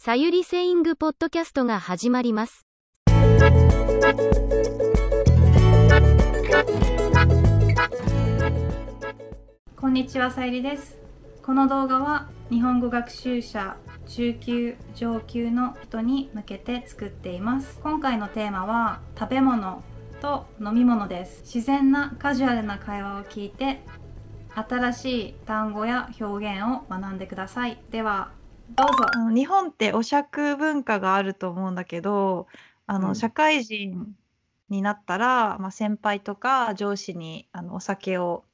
さゆりセイングポッドキャストが始まります。こんにちは、さゆりです。この動画は日本語学習者中級上級の人に向けて作っています。今回のテーマは食べ物と飲み物です。自然なカジュアルな会話を聞いて新しい単語や表現を学んでください。ではどうぞ。あの日本ってお酌文化があると思うんだけどあの、うん社会人になったら、まあ、先輩とか上司にあのお酒を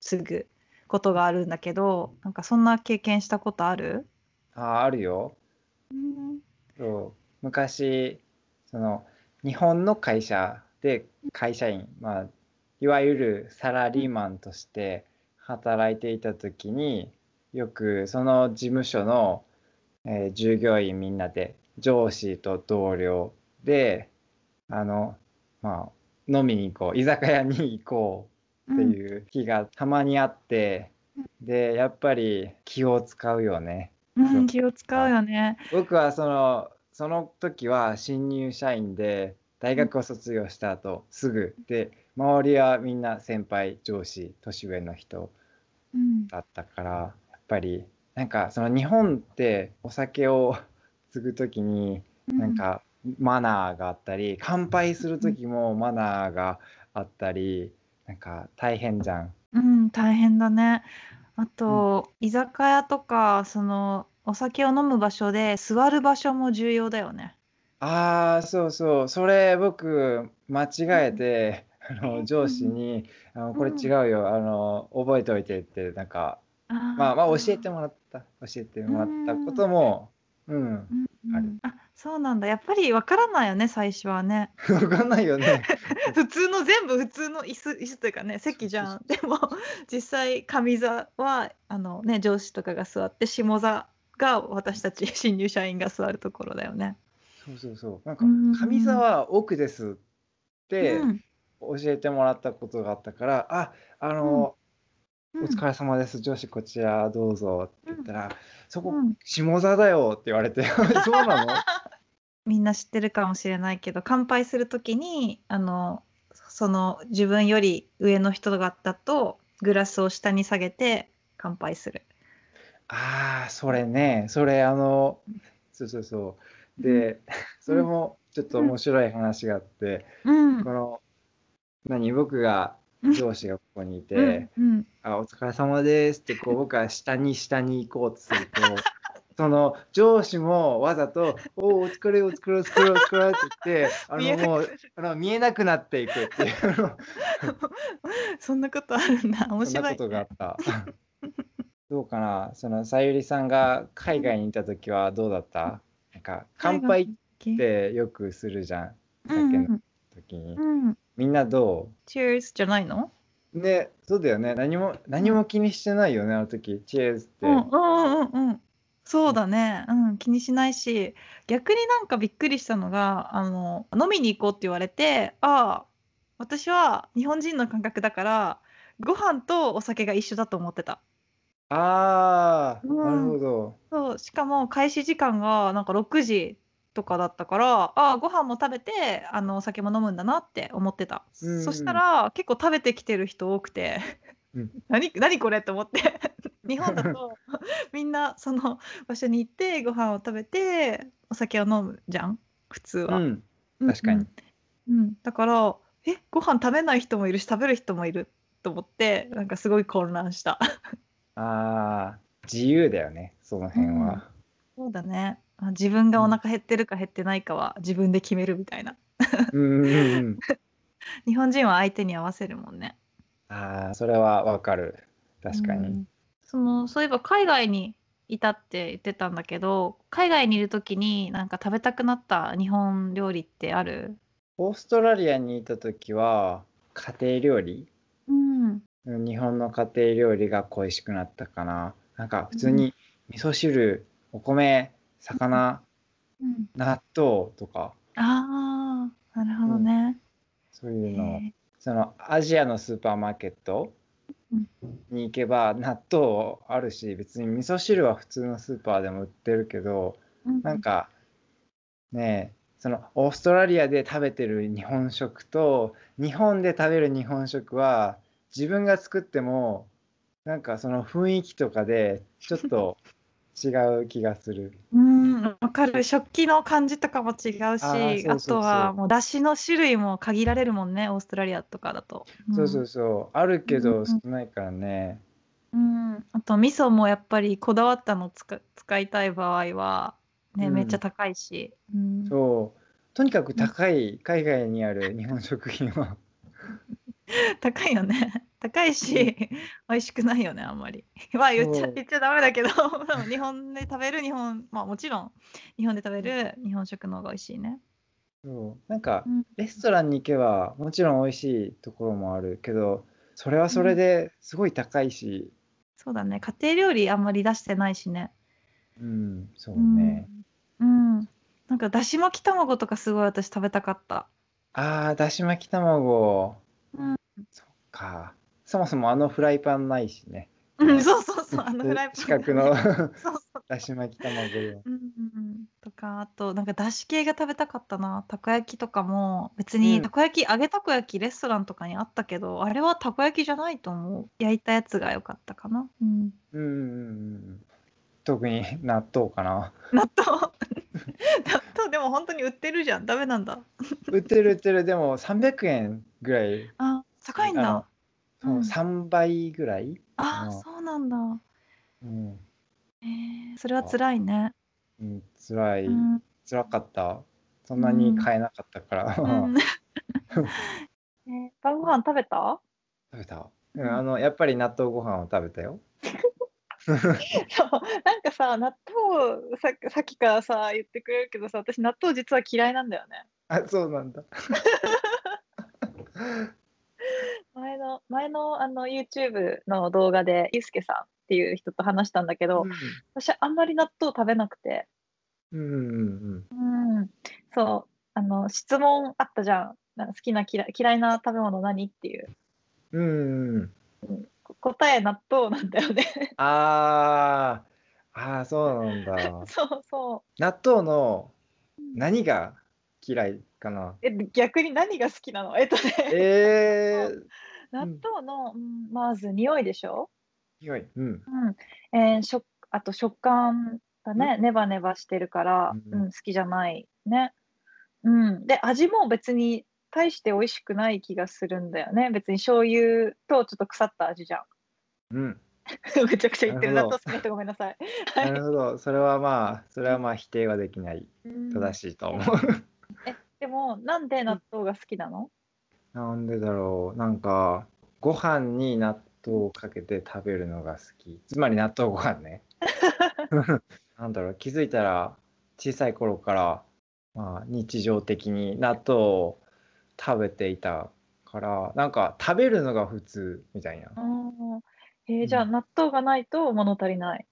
継ぐことがあるんだけどなんかそんな経験したことある、ああるよ。そう昔その日本の会社で会社員、まあ、いわゆるサラリーマンとして働いていた時によくその事務所の、えー従業員みんなで上司と同僚であの、まあ、飲みに行こう居酒屋に行こうっていう日がたまにあって、でやっぱり気を使うよね。うんうん気を使うよね。僕はそのその時は新入社員で大学を卒業した後すぐで周りはみんな先輩上司年上の人うんだったからやっぱりなんかその日本ってお酒を継ぐ時になんかマナーがあったり乾杯する時もマナーがあったりなんか大変じゃん。うん、大変だね。あと、居酒屋とかそのお酒を飲む場所で座る場所も重要だよね。ああ、そうそう、それ僕間違えて、あの上司に、あのこれ違うよ、あの覚えておいてって、なんか、まあまあ教えてもらった、教えてもらったことも、うん、うん。ある。あ、そうなんだ。やっぱりわからないよね、最初はね。わかんないよね。普通の全部普通の椅子椅子というかね席じゃん。でも実際上座はあのね上司とかが座って下座が私たち 新入社員が座るところだよね。そうそうそう、なんかうん上座は奥ですってうん。教えてもらったことがあったから、あ、あの、うんお疲れ様です、上司こちらどうぞ。って言ったら、そこうん。下座だよって言われて、そうなの？みんな知ってるかもしれないけど乾杯するときにあのその自分より上の人がだとグラスを下に下げて乾杯する。ああ、それね、それあの、そうそうそう。で、それもちょっと面白い話があって、うん。この、何、僕がうん 上司がここにいて、うんうん。あ、お疲れ様ですって、こう、僕は下に下に行こうとすると、その上司もわざと、おお、お疲れ、お疲れ、お疲れ、お疲れって言って、あの、もう、あの見えなくなっていくっていう、そんなことあるんだ。面そんな白いことがあった。どうかな、そのさゆりさんが海外にいた時はどうだった？なんか乾杯ってよくするじゃん、うん。酒の時に。うん、みんなど Cheers じゃないの？うね、そうだよね。何も何も気にしてないよね、あの時。チェーズって。うんうんうんうんそうだね、うん、気にしないし逆になんかびっくりしたのがあの飲みに行こうって言われてああ私は日本人の感覚だからご飯とお酒が一緒だと思ってたああ、うんなるほど。そうしかも開始時間がなんか6時とかだったからああご飯も食べてあのお酒も飲むんだなって思ってた、うんそしたら結構食べてきてる人多くて、うん。何何これって思って。日本だと みんなその場所に行ってご飯を食べてお酒を飲むじゃん。普通は、うん、うん確かに。うん。うん。だからえご飯食べない人もいるし食べる人もいると思ってなんかすごい混乱した。ああ、自由だよね、その辺は。そうだね。あ自分がお腹減ってるか減ってないかは自分で決めるみたいなうんうんうん。日本人は相手に合わせるもんねああ、それはわかる。確かに。うんそのそういえば海外にいたって言ってたんだけど海外にいる時になんか食べたくなった日本料理ってある？オーストラリアにいた時は、家庭料理？うん日本の家庭料理が恋しくなったかな。なんか普通に味噌汁、お米、魚、うん。納豆とか、ああなるほどね、そういうの。そのアジアのスーパーマーケットうん。に行けば納豆あるし別に味噌汁は普通のスーパーでも売ってるけどうんなんかねえそのオーストラリアで食べてる日本食と日本で食べる日本食は自分が作ってもなんかその雰囲気とかでちょっと違う気がする。うん、わかる。食器の感じとかも違うし、あとはもう出汁の種類も限られるもんね、オーストラリアとかだと。そうそうそうあるけうんうんど少ないからね。うん。うんあと味噌もやっぱりこだわったの使使いたい場合はね、うんめっちゃ高いし。うんそうとにかく高い海外にある日本食品は 高いよね。高いし、美味しくないよね、あんまり。まあ言っちゃ言っちゃダメだけど、日本で食べる日本、まあもちろん日本で食べる日本食の方が美味しいね。そうなんかうんレストランに行けばもちろん美味しいところもあるけどそれはそれですごい高いし、そうだね。家庭料理あんまり出してないしね。うん、そうね。うん。うん。なんかだし巻き卵とかすごい私食べたかった。ああ、だし巻き卵。うん。そっか。そもそもあのフライパンないしね。うん、そうそうそう。あのフライパン。四角の。だし巻き卵よ。うんうんうん。とか、あと、なんかだし系が食べたかったな。たこ焼きとかも、別にうんたこ焼き、揚げたこ焼きレストランとかにあったけど、あれはたこ焼きじゃないと思う。焼いたやつが良かったかな。うん。うんうんうん。特に納豆かな。納豆。納豆でも本当に売ってるじゃん。ダメなんだ。売ってる売ってる。でも300円ぐらい。あ、高いんあだの。そううん3倍ぐらい。あうんそうなんだ。うん。えー、それは辛いね。うん、辛い。うん。辛かった。そんなに買えなかったから。うん えー晩ご飯食べた？食べた。うん、あの、やっぱり納豆ご飯を食べたよ。そうなんかさ納豆ささっきからさ言ってくれるけどさ私納豆実は嫌いなんだよねあ、そうなんだ。前の前のあの YouTube の動画でゆうすけさんっていう人と話したんだけど、私あんまり納豆食べなくて。うんうんうんうん。そう。あの質問あったじゃん。好きな嫌い嫌いな食べ物何っていう。うん。答え納豆なんだよね。あー。あー、そうなんだ。そうそう。納豆の何が嫌い？かな。え逆に何が好きなの？えっとねえー、納豆の、うんまず匂いでしょ、匂い。うん。うんえー、食あと食感がね、ネバネバしてるから、ううんん好きじゃないね。うん、で味も別に大して美味しくない気がするんだよね。別に醤油とちょっと腐った味じゃん。うん。めちゃくちゃ言ってる納豆好きな人ごめんなさい。なるほど。それはまあ、それはまあ否定はできない。うん正しいと思う。でもなんで納豆が好きなの、なんでだろう。なんか、ご飯に納豆をかけて食べるのが好き。つまり納豆ご飯ね。なんだろう。気づいたら、小さい頃から、まあ、日常的に納豆を食べていたから、なんか食べるのが普通みたいな。うんえーじゃあ納豆がないと物足りない。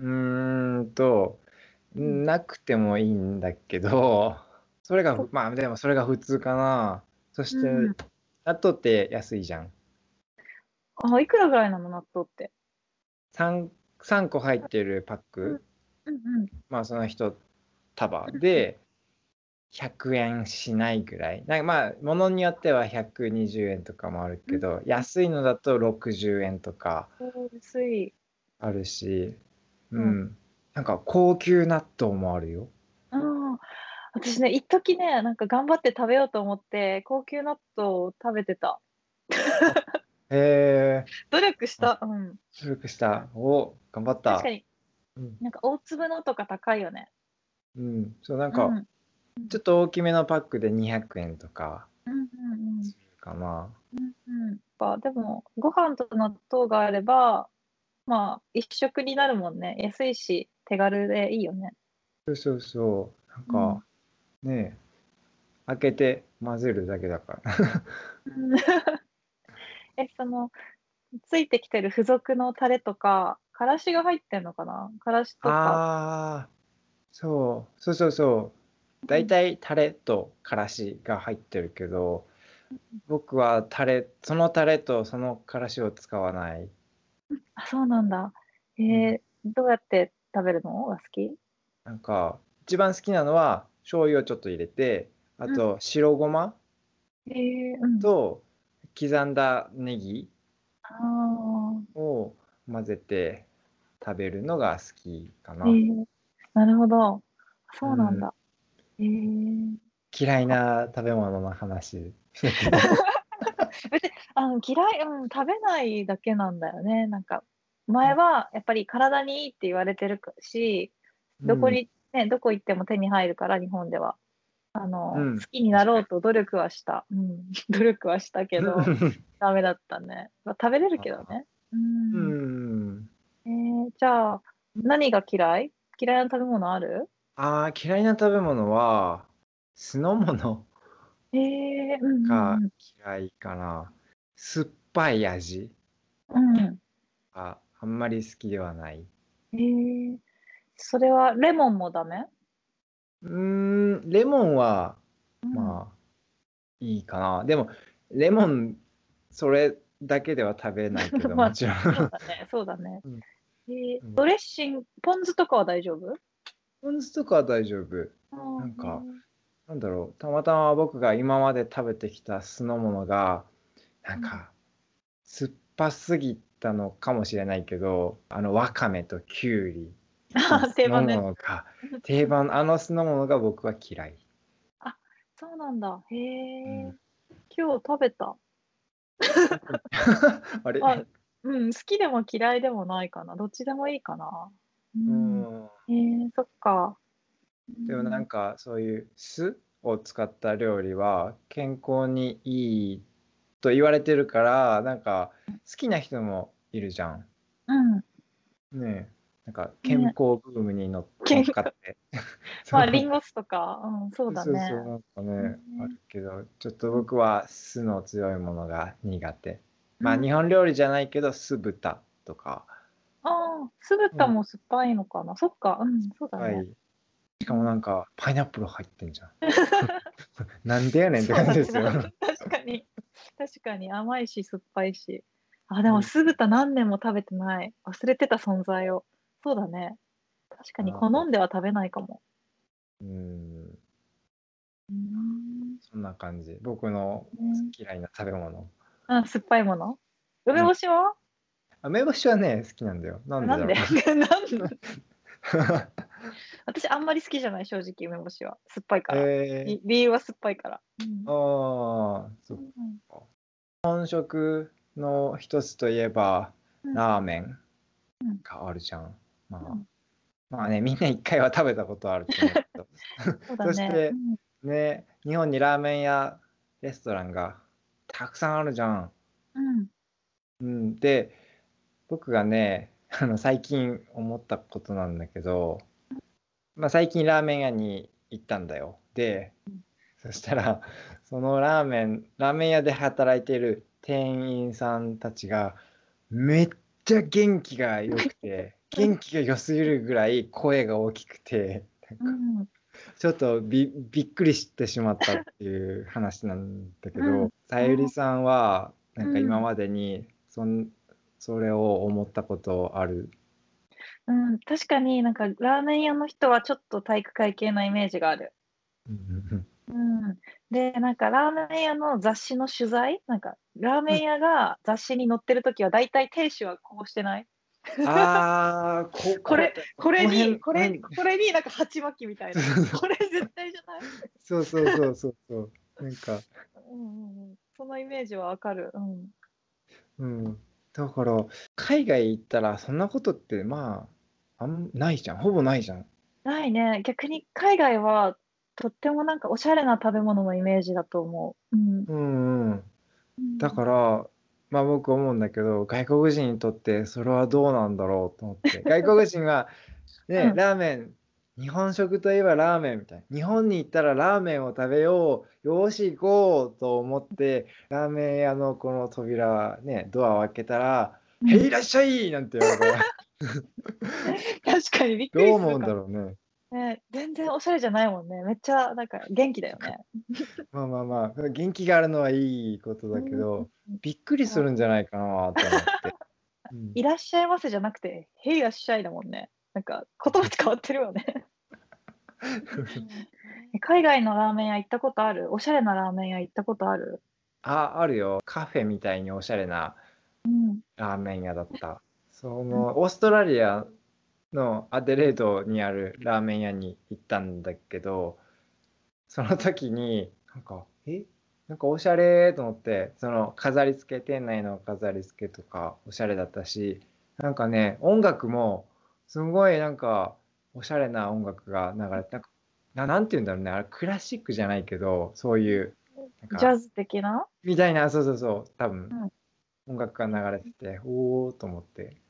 うーんと、んなくてもいいんだけど、それがそ、まあでもそれが普通かな。そして、うん納豆って安いじゃん。あいくらぐらいなの納豆って？3、3個入ってるパック、うんうんまあその一束で100円しないぐらい。なんかまあ、ものによっては120円とかもあるけど、安いのだと60円とか。あるし、ううんん。なんか高級納豆もあるよ。うん私ね、一時ね、なんか頑張って食べようと思って、高級納豆を食べてた。へえ、努力した。うん。努力した。お、頑張った。確かに、うんなんか大粒のとか高いよね。うん、そうなんかうん、ちょっと大きめのパックで200円とかうんうんするかな。うんうんでも、ご飯と納豆があれば、まあ、一食になるもんね。安いし、手軽でいいよね。そうそうそう。なんか、ねえ、開けて混ぜるだけだから。う んえ、その、ついてきてる付属のタレとか、からしが入ってんのかな？からしとか。ああ、そう、そうそうそう。大体タレとからしが入ってるけど、僕はタレ、そのタレとそのからしを使わない。あ、そうなんだ。えーどうやって食べるの？が好き？なんか一番好きなのは醤油をちょっと入れてあと白ごま。と刻んだネギあを混ぜて食べるのが好きかなーえ。ー、なるほど。そうなんだ。えー、嫌いな食べ物の話。別にあの嫌い、うん、食べないだけなんだよね。なんか前はやっぱり体にいいって言われてるし、どこに、ね、どこ行っても手に入るから日本では。あの、うん好きになろうと努力はした。うん、努力はしたけど、う んダメだったね。まあ、食べれるけどね。う。うんん。えー、じゃあ、何が嫌い？嫌いな食べ物ある？ああ、嫌いな食べ物は酢の物がうん嫌いかな。酸っぱい味うん。うんがあんまり好きではない。えー、それはレモンもダメ？うーん、レモンはあ、まあいいかな。でもレモンそれだけでは食べないけど まあもちろん。そうだね、そうだね。うん。えーうん。ドレッシング、ポン酢とかは大丈夫？ポン酢とかは大丈夫。なんかなんだろう、たまたま僕が今まで食べてきた酢の物が、なんか、酸っぱすぎたのかもしれないけど、あの、わかめときゅうり定番ね酢の物が、定番、あの酢の物が僕は嫌い。そうなんだ。へえ、うん今日食べた。あれ？あうん、好きでも嫌いでもないかな。どっちでもいいかな。う。うんん。へえそっか。でもなんか、そういう酢を使った料理は健康にいいと言われてるから、なんか、好きな人もいるじゃん。うん。ねえ、なんか健康ブームに乗っかって。まあ、リンゴ酢とか、うん、そうだね。そうそう、なんかね、うんあるけど、ちょっと僕は酢の強いものが苦手。まあ、うん日本料理じゃないけど、酢豚とか、ああ、酢豚も酸っぱいのかな。そっか、うん、そうだね。はい。しかもなんか、パイナップル入ってんじゃん。なんでやねんって感じですよ。確かに、確かに甘いし酸っぱいし。あ、でうんも酢豚何年も食べてない。忘れてた存在を。そうだね。確かに好んでは食べないかも。うん、うん。そんな感じ。僕のうん嫌いな食べ物。あ、酸っぱいもの？梅干しは、あ梅干しはね、好きなんだよ。なんでだろなんで？う。なんで？私あんまり好きじゃない、正直梅干しは。酸っぱいから。えーり理由は酸っぱいから。うんああ、そっうん本食の一つといえば、うんラーメンうんがあるじゃん。まあ、うんまあね、みんな一回は食べたことあると思うけど。そね。そしてうんね、日本にラーメン屋、レストランがたくさんあるじゃん。うん。うん、で、僕がね、あの最近思ったことなんだけど、まあ、最近ラーメン屋に行ったんだよ。で、そしたら、そのラーメン、ラーメン屋で働いている店員さんたちが、めっちゃ元気が良くて、元気が良すぎるぐらい声が大きくて、なんかうん。ちょっとびびっくりしてしまったっていう話なんだけど、うん。さゆりさんはなんかうん。今までにそんそれを思ったことある？うん、確かになんかラーメン屋の人はちょっと体育会系なイメージがある。うんうん、で、なんかラーメン屋の雑誌の取材、なんかラーメン屋が雑誌に載ってるときは大体店主はこうしてない？ああこ これこれに、これ、これになんか鉢巻きみたいな。これ絶対じゃないそうそうそうそうそうなんかうんうんうん。そのイメージはわかる。うん。うんだから海外行ったらそんなことってまああんないじゃんほぼないじゃんないね。逆に海外はとってもなんかおしゃれな食べ物のイメージだと思う。うん。うんうんうんだから、まあ僕思うんだけど、外国人にとってそれはどうなんだろうと思って。外国人は、ね、うんラーメン、日本食といえばラーメンみたいな。日本に行ったらラーメンを食べよう。よーし行こうと思って、ラーメン屋のこの扉、ね、ドアを開けたら、うんへいいらっしゃいなんて言われたら、確かにびっくりするどう思うんだろうね。ね、全然おしゃれじゃないもんね。めっちゃなんか元気だよね。まあまあまあ、元気があるのはいいことだけど、びっくりするんじゃないかなと思って。うんいらっしゃいませじゃなくて、へいらっしゃいだもんね。なんか言葉変わってるよね。え海外のラーメン屋行ったことある？おしゃれなラーメン屋行ったことある？あ、あるよ。カフェみたいにおしゃれなうん。ラーメン屋だった。その、オーストラリアのアデレードにあるラーメン屋に行ったんだけど、その時に、なんか、え？なんかおしゃれと思って、その飾り付け、店内の飾り付けとかおしゃれだったし、なんかね、音楽もすごいなんかおしゃれな音楽が流れて、なんか、ななんて言うんだろうね、あれクラシックじゃないけど、そういう、ジャズ的な？みたいな、そうそうそう、多分、うん。音楽が流れてて、おーと思って。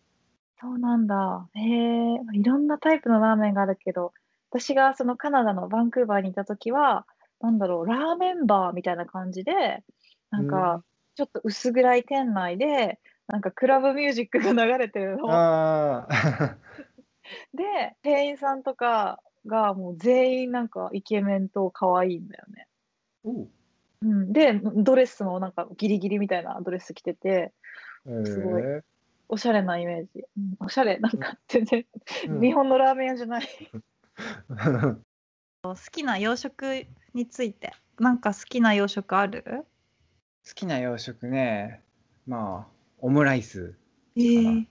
そうなんだ。へえ、いろんなタイプのラーメンがあるけど、私がそのカナダのバンクーバーにいた時は、なんだろう、ラーメンバーみたいな感じで、なんうか、ちょっと薄暗い店内で、なんかクラブミュージックが流れてるの。ああ、で、店員さんとかがもう全員なんかイケメンと可愛いんだよね。おう。うん、で、ドレスもなんかギリギリみたいなドレス着てて、へすごい。えおしゃれなイメージ。うん、おしゃれ、なんか全然、うん。日本のラーメン屋じゃない。好きな洋食についてなんか好きな洋食ある？好きな洋食ね、まあ、オムライス。えー、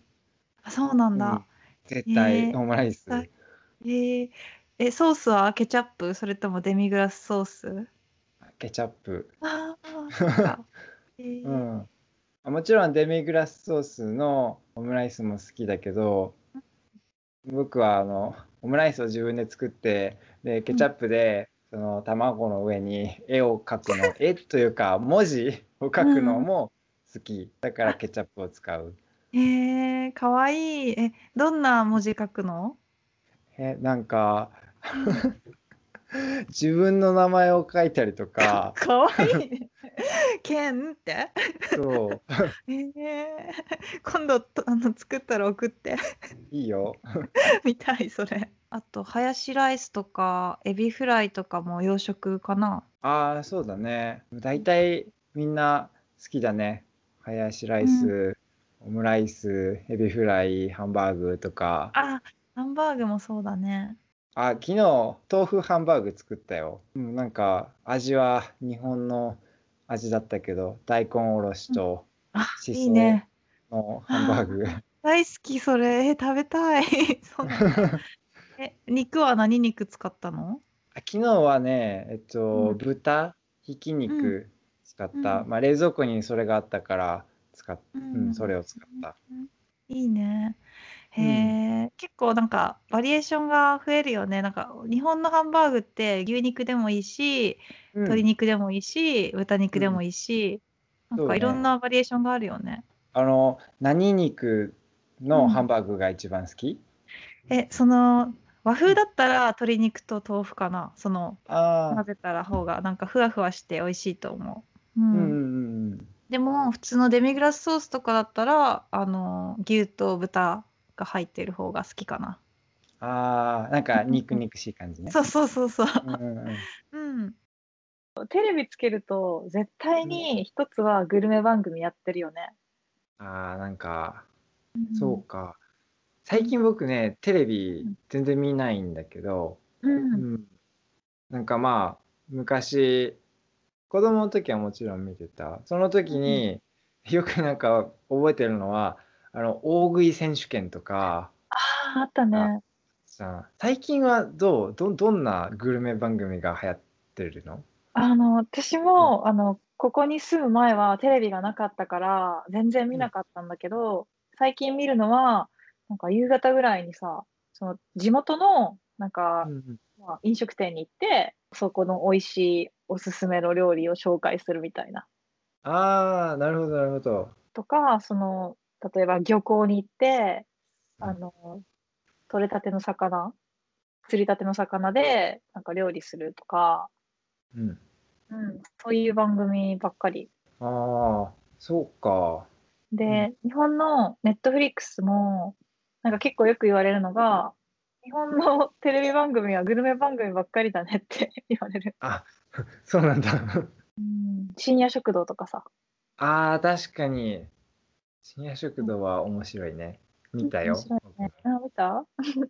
あそうなんだ、絶対オムライス。はいえー。えソースは？ケチャップ？それともデミグラスソース？ケチャップ。ああ えー。うん。あもちろんデミグラスソースのオムライスも好きだけど、僕はあのオムライスを自分で作って、でケチャップでその卵の上に絵を描くの、絵というか文字を描くのも好き。だからケチャップを使う。えー、かわいい。えどんな文字書くの？え、なんか 自分の名前を書いたりとか、かわいいね。ケンって。そう、えー、今度とあの作ったら送って。いいよ。みたいそれ。あとハヤシライスとかエビフライとかも洋食かな。ああ、そうだね。大体みんな好きだね。ハヤシライス、オムライス、エビフライ、ハンバーグとか。あハンバーグもそうだねあ、昨日豆腐ハンバーグ作ったよ。うん、なんか味は日本の味だったけど、大根おろしとあしそいいね。のハンバーグ。大好きそれ。え食べたい。え肉は何肉使ったの？あ昨日はね、えっと、うん。豚、ひき肉使った。うん。まあ冷蔵庫にそれがあったから使っ、ううんん、それを使った。いいねへうん。え、結構なんかバリエーションが増えるよね。なんか日本のハンバーグって牛肉でもいいしうん。鶏肉でもいいし豚肉でもいいし、なんかいろんなバリエーションがあるよね。あの、何肉のハンバーグが一番好き、えその和風だったら鶏肉と豆腐かな。その混ぜたら方がなんかふわふわして美味しいと思う、うんうんうんうん。でも普通のデミグラスソースとかだったらあの牛と豚が入ってる方が好きかなああ、なんか肉肉しい感じね。そうそうそうそううんうんうんうんテレビつけると、絶対に一つはグルメ番組やってるよね。ああ、なんか、うんそうか。最近僕ね、テレビ全然見ないんだけど、う。うんん、なんかまあ、昔、子供の時はもちろん見てた。その時によくなんか覚えてるのは、あの、大食い選手権とか、ああ、あったね。さ、最近はどう？ど、どんなグルメ番組が流行ってるの？あの、私も、あの、ここに住む前はテレビがなかったから、全然見なかったんだけど、最近見るのは、なんか夕方ぐらいにさ、その地元の、なんか、うんまあ、飲食店に行って、そこの美味しいおすすめの料理を紹介するみたいな。ああ、なるほど、なるほど。とか、その、例えば漁港に行って、あの、取れたての魚、釣りたての魚で、なんか料理するとか、うん。うん、そういう番組ばっかり。ああ、そうか。で、日本のネットフリックスも、なんか結構よく言われるのが、日本の テレビ番組はグルメ番組ばっかりだねって 言われる。あ、そうなんだ。うん、深夜食堂とかさ。ああ、確かに。深夜食堂は面白いね。見たよね。あ、見た？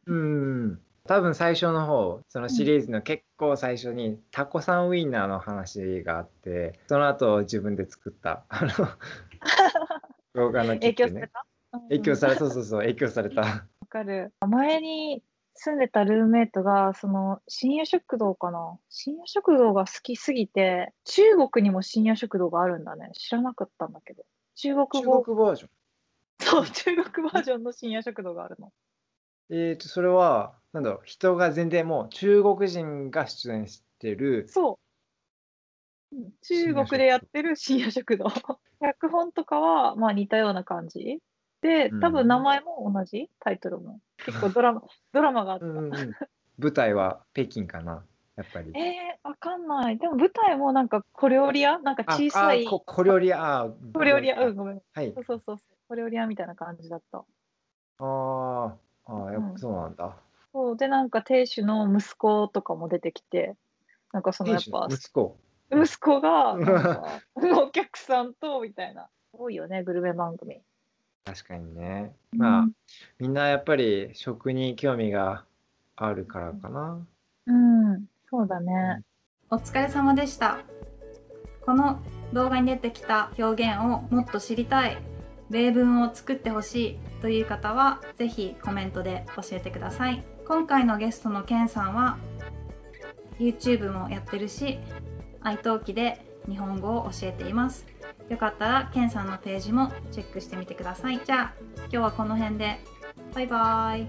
うん。多分最初の方そのシリーズの結構最初にタコさんウインナーの話があってその後自分で作ったあの 動画のね影響された？影響されわそうそうそう影響されたかる。前に住んでたルームメイトが、その、深夜食堂かな？深夜食堂が好きすぎて、中国にも深夜食堂があるんだね。知らなかったんだけど。中国中語、国バージョンそう、中国バージョンの深夜食堂があるの。えーとそれはなんだろう人が全然もう中国人が出演してるそう。うん中国でやってる深夜食堂。脚本とかは、まあ似たような感じ。でうん、多分名前も同じ、タイトルも。結構ドラマ、ドラマがあった。うんうんうん舞台は北京かなやっぱりえー、わかんない。でも舞台もなんか小料理屋？なんかあ小さいあこ小料理屋小料理屋、うん、ごめん。はいそうそうそう。小料理屋みたいな感じだった。あーあーやっうんぱそうなんだそう。で、なんか亭主の息子とかも出てきて、なんかそのやっぱ、息子？息子が、お客さんと、みたいな。多いよね、グルメ番組。確かにねまあ、うんみんなやっぱり食に興味があるからかなうん、そうだね。お疲れ様でした。この動画に出てきた表現をもっと知りたい。例文を作ってほしいという方はぜひコメントで教えてください。今回のゲストのケンさんは YouTube もやってるし iTalki で日本語を教えています。よかったらケンさんのページもチェックしてみてください。じゃあ今日はこの辺で。バイバーイ。